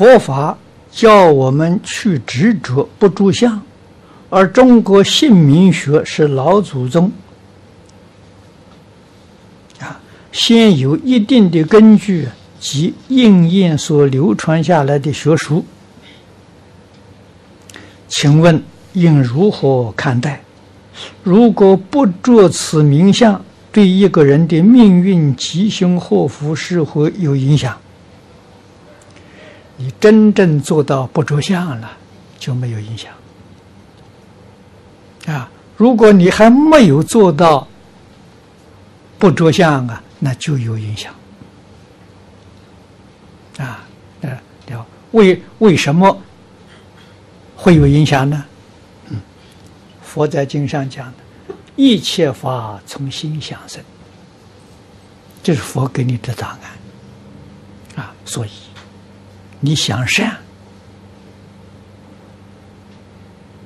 佛法叫我们去执着不住相，而中国姓名学是老祖宗啊，先有一定的根据及应验所流传下来的学说，请问应如何看待？如果不着此名相，对一个人的命运吉凶祸福是否有影响？你真正做到不着相了，就没有影响。啊，如果你还没有做到不着相啊，那就有影响。啊，呃，为为什么会有影响呢？嗯，佛在经上讲的，一切法从心想生，这是佛给你的答案。啊，所以。你想善，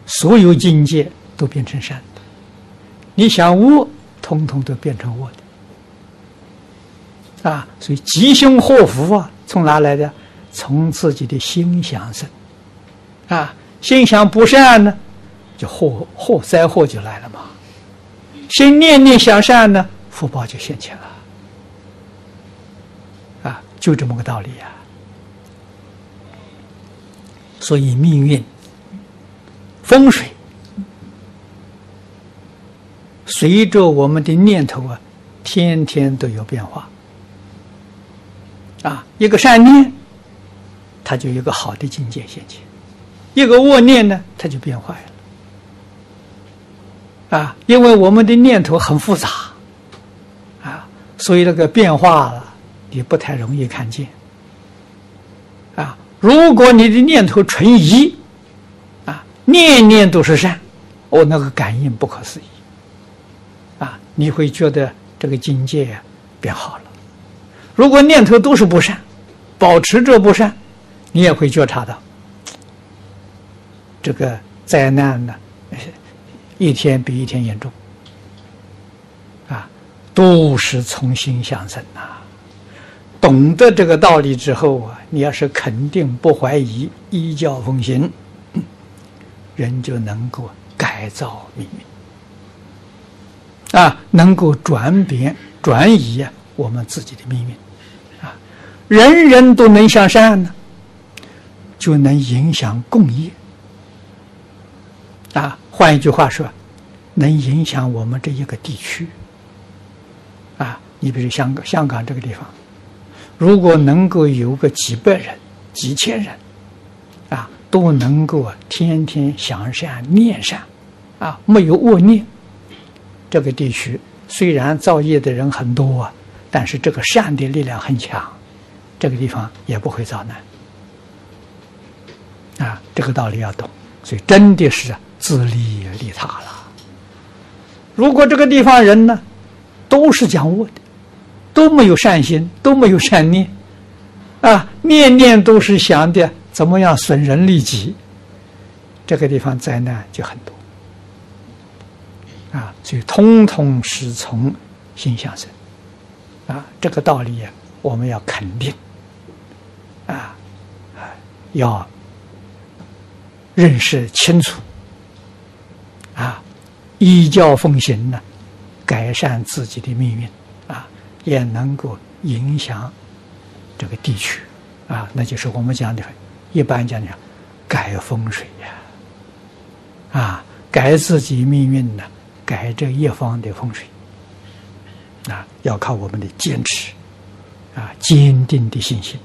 所有境界都变成善的；你想恶，通通都变成恶的。啊，所以吉凶祸福啊，从哪来的？从自己的心想生。啊，心想不善呢，就祸祸灾祸就来了嘛。心念念想善呢，福报就现前了。啊，就这么个道理呀。所以命运、风水，随着我们的念头啊，天天都有变化。啊，一个善念，它就有个好的境界现前；一个恶念呢，它就变坏了。啊，因为我们的念头很复杂，啊，所以那个变化了，也不太容易看见。啊如果你的念头纯一，啊，念念都是善，哦，那个感应不可思议，啊，你会觉得这个境界呀变好了。如果念头都是不善，保持着不善，你也会觉察到这个灾难呢，一天比一天严重，啊，都是从心想生呐。懂得这个道理之后啊，你要是肯定不怀疑，依教奉行，人就能够改造命运啊，能够转变转移我们自己的命运啊，人人都能向善呢，就能影响共业啊。换一句话说，能影响我们这一个地区啊。你比如香港，香港这个地方。如果能够有个几百人、几千人，啊，都能够天天想善念善，啊，没有恶念，这个地区虽然造业的人很多啊，但是这个善的力量很强，这个地方也不会遭难。啊，这个道理要懂，所以真的是自利利他了。如果这个地方人呢，都是讲恶的。都没有善心，都没有善念，啊，念念都是想的怎么样损人利己，这个地方灾难就很多，啊，所以通通是从心想生，啊，这个道理我们要肯定，啊，啊，要认识清楚，啊，依教奉行呢，改善自己的命运。也能够影响这个地区。啊，那就是我们讲的，一般讲讲改风水呀，啊，改自己命运呢，改这一方的风水。啊，要靠我们的坚持啊，坚定的信心。